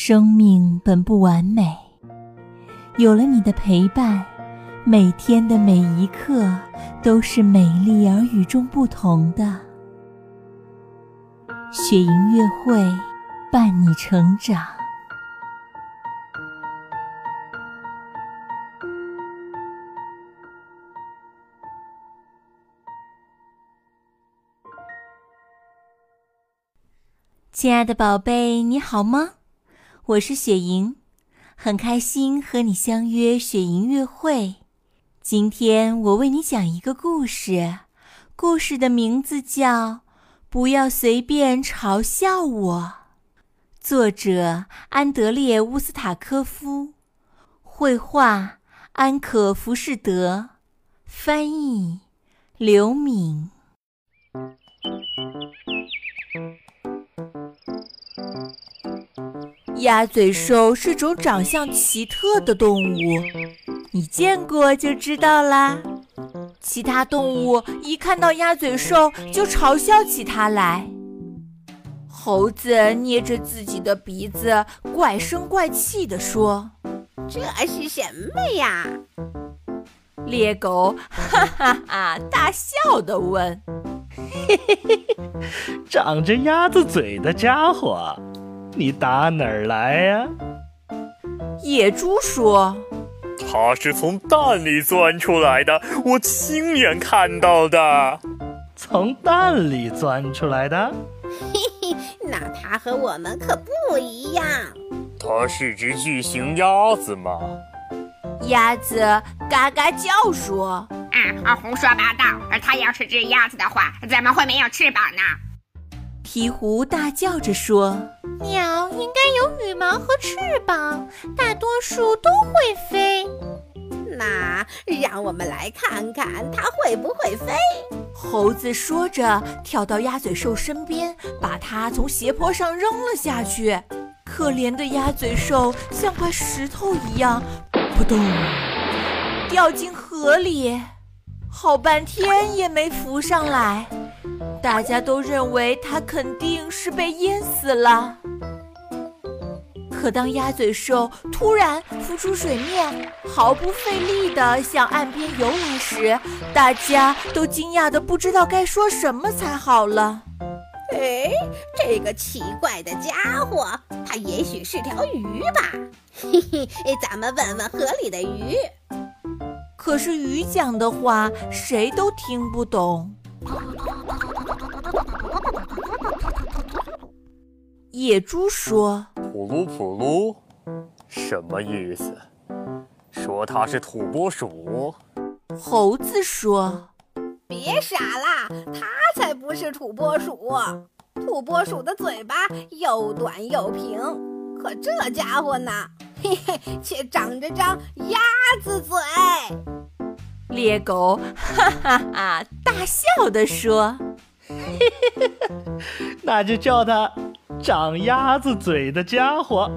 生命本不完美，有了你的陪伴，每天的每一刻都是美丽而与众不同的。雪莹月会伴你成长。亲爱的宝贝，你好吗？我是雪莹，很开心和你相约雪莹乐会。今天我为你讲一个故事，故事的名字叫《不要随便嘲笑我》，作者安德烈·乌斯塔科夫，绘画安可·浮士德，翻译刘敏。鸭嘴兽是种长相奇特的动物，你见过就知道啦。其他动物一看到鸭嘴兽就嘲笑起它来。猴子捏着自己的鼻子，怪声怪气地说：“这是什么呀？”猎狗哈哈哈大笑地问：“嘿嘿嘿，长着鸭子嘴的家伙。”你打哪儿来呀？野猪说：“它是从蛋里钻出来的，我亲眼看到的。从蛋里钻出来的？嘿嘿，那它和我们可不一样。它是只巨型鸭子吗？”鸭子嘎嘎叫说：“啊，胡说八道！而它要是只鸭子的话，怎么会没有翅膀呢？”鹈鹕大叫着说。鸟应该有羽毛和翅膀，大多数都会飞。那让我们来看看它会不会飞。猴子说着，跳到鸭嘴兽身边，把它从斜坡上扔了下去。可怜的鸭嘴兽像块石头一样，扑通，掉进河里，好半天也没浮上来。大家都认为它肯定是被淹死了。可当鸭嘴兽突然浮出水面，毫不费力地向岸边游来时，大家都惊讶的不知道该说什么才好了。哎，这个奇怪的家伙，它也许是条鱼吧？嘿嘿，咱们问问河里的鱼。可是鱼讲的话谁都听不懂。野猪说：“普噜普噜，什么意思？说它是土拨鼠。”猴子说：“别傻啦，它才不是土拨鼠。土拨鼠的嘴巴又短又平，可这家伙呢，嘿嘿，却长着张鸭子嘴。”猎狗哈哈哈大笑地说：“嘿嘿嘿，那就叫它。”长鸭子嘴的家伙，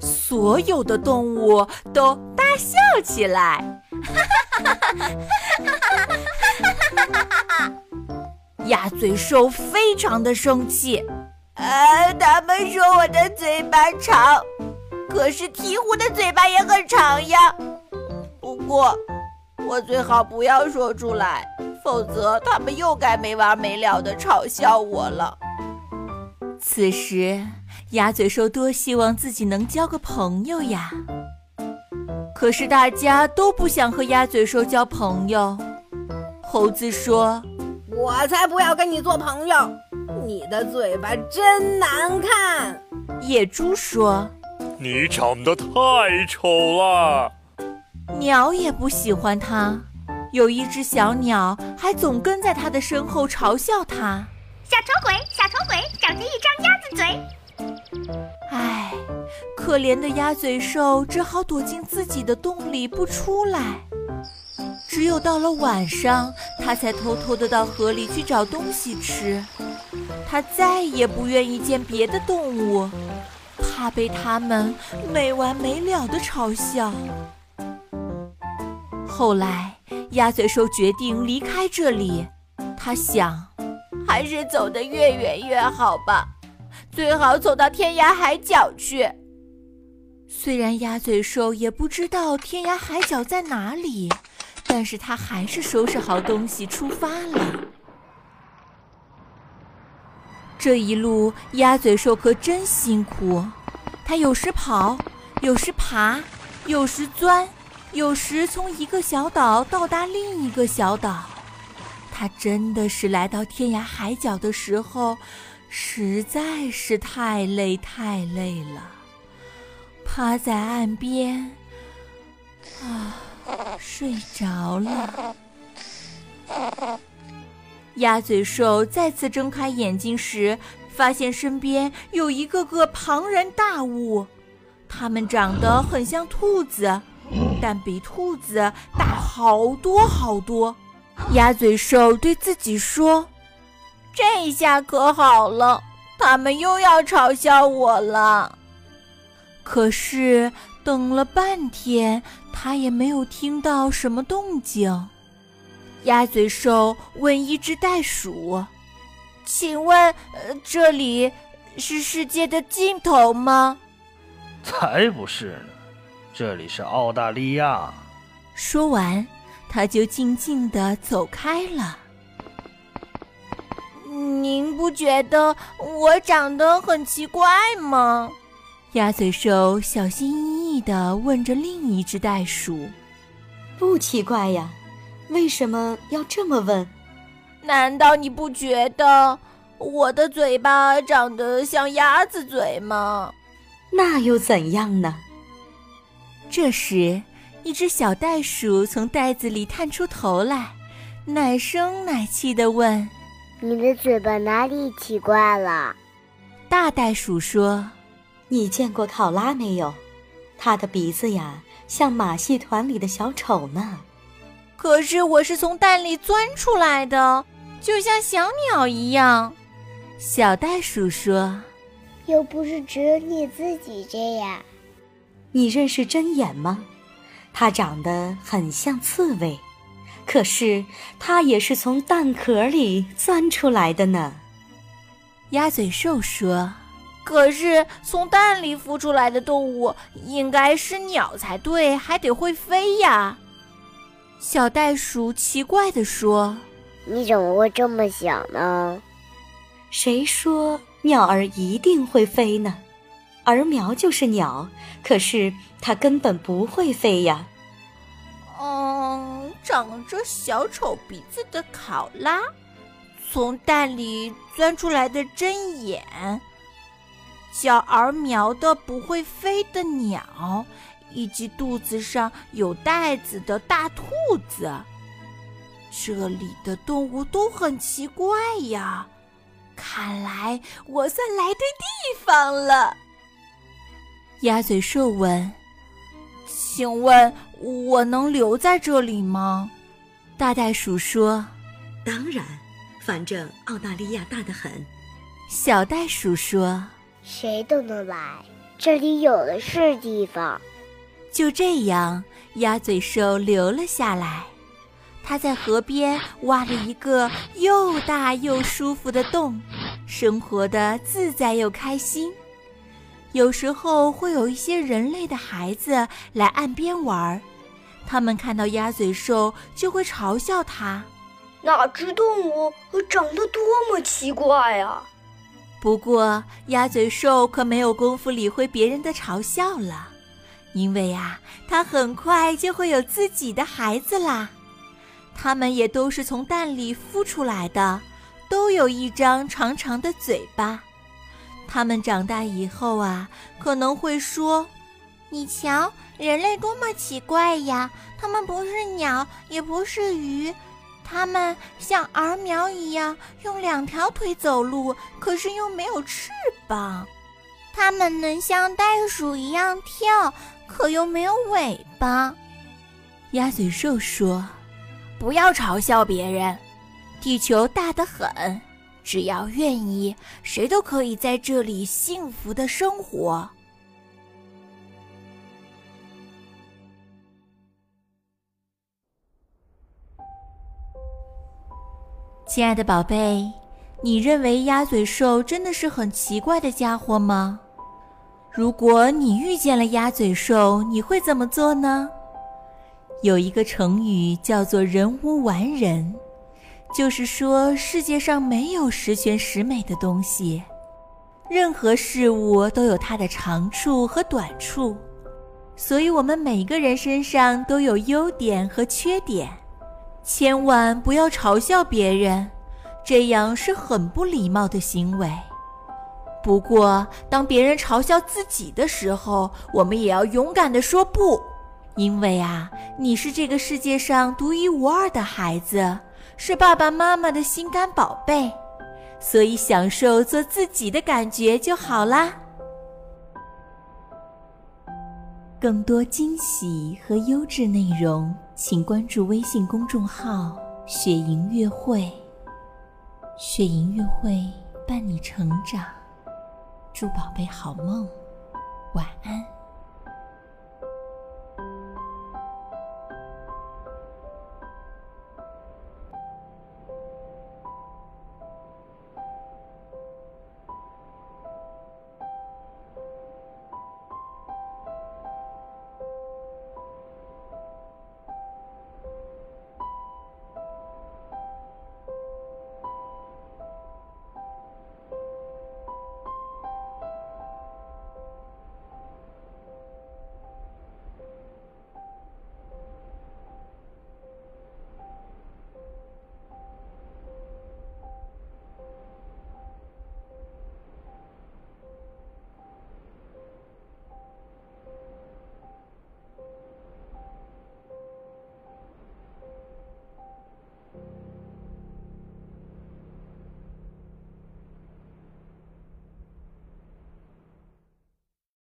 所有的动物都大笑起来。鸭嘴兽非常的生气，呃，他们说我的嘴巴长，可是鹈鹕的嘴巴也很长呀。不过，我最好不要说出来，否则他们又该没完没了的嘲笑我了。此时，鸭嘴兽多希望自己能交个朋友呀！可是大家都不想和鸭嘴兽交朋友。猴子说：“我才不要跟你做朋友，你的嘴巴真难看。”野猪说：“你长得太丑了。”鸟也不喜欢它，有一只小鸟还总跟在它的身后嘲笑它。小丑鬼，小丑鬼，长着一张鸭子嘴。唉，可怜的鸭嘴兽只好躲进自己的洞里不出来。只有到了晚上，它才偷偷的到河里去找东西吃。它再也不愿意见别的动物，怕被它们没完没了的嘲笑。后来，鸭嘴兽决定离开这里。他想。还是走得越远越好吧，最好走到天涯海角去，虽然鸭嘴兽也不知道天涯海角在哪里，但是他还是收拾好东西出发了。这一路，鸭嘴兽可真辛苦，它有时跑，有时爬，有时钻，有时从一个小岛到达另一个小岛。它真的是来到天涯海角的时候，实在是太累太累了，趴在岸边，啊，睡着了。鸭嘴兽再次睁开眼睛时，发现身边有一个个庞然大物，它们长得很像兔子，但比兔子大好多好多。鸭嘴兽对自己说：“这下可好了，他们又要嘲笑我了。”可是等了半天，他也没有听到什么动静。鸭嘴兽问一只袋鼠：“请问，呃这里是世界的尽头吗？”“才不是呢，这里是澳大利亚。”说完，他就静静地走开了。您不觉得我长得很奇怪吗？鸭嘴兽小心翼翼地问着另一只袋鼠：“不奇怪呀。”为什么要这么问？难道你不觉得我的嘴巴长得像鸭子嘴吗？那又怎样呢？这时，一只小袋鼠从袋子里探出头来，奶声奶气地问：“你的嘴巴哪里奇怪了？”大袋鼠说：“你见过考拉没有？它的鼻子呀，像马戏团里的小丑呢。”可是我是从蛋里钻出来的，就像小鸟一样。小袋鼠说：“又不是只有你自己这样。”你认识针眼吗？它长得很像刺猬，可是它也是从蛋壳里钻出来的呢。鸭嘴兽说：“可是从蛋里孵出来的动物应该是鸟才对，还得会飞呀。”小袋鼠奇怪地说：“你怎么会这么想呢？谁说鸟儿一定会飞呢？儿苗就是鸟，可是它根本不会飞呀。”嗯，长着小丑鼻子的考拉，从蛋里钻出来的针眼，叫儿苗的不会飞的鸟。以及肚子上有袋子的大兔子，这里的动物都很奇怪呀。看来我算来对地方了。鸭嘴兽问：“请问我能留在这里吗？”大袋鼠说：“当然，反正澳大利亚大得很。”小袋鼠说：“谁都能来，这里有的是地方。”就这样，鸭嘴兽留了下来。它在河边挖了一个又大又舒服的洞，生活的自在又开心。有时候会有一些人类的孩子来岸边玩，他们看到鸭嘴兽就会嘲笑它：“哪只动物长得多么奇怪啊！”不过，鸭嘴兽可没有功夫理会别人的嘲笑了。因为呀，它很快就会有自己的孩子啦，它们也都是从蛋里孵出来的，都有一张长长的嘴巴。它们长大以后啊，可能会说：“你瞧，人类多么奇怪呀！它们不是鸟，也不是鱼，它们像儿苗一样用两条腿走路，可是又没有翅膀。它们能像袋鼠一样跳。”可又没有尾巴，鸭嘴兽说：“不要嘲笑别人，地球大得很，只要愿意，谁都可以在这里幸福的生活。”亲爱的宝贝，你认为鸭嘴兽真的是很奇怪的家伙吗？如果你遇见了鸭嘴兽，你会怎么做呢？有一个成语叫做“人无完人”，就是说世界上没有十全十美的东西，任何事物都有它的长处和短处，所以我们每个人身上都有优点和缺点，千万不要嘲笑别人，这样是很不礼貌的行为。不过，当别人嘲笑自己的时候，我们也要勇敢地说不，因为啊，你是这个世界上独一无二的孩子，是爸爸妈妈的心肝宝贝，所以享受做自己的感觉就好啦。更多惊喜和优质内容，请关注微信公众号“雪莹月会”。雪莹月会伴你成长。祝宝贝好梦，晚安。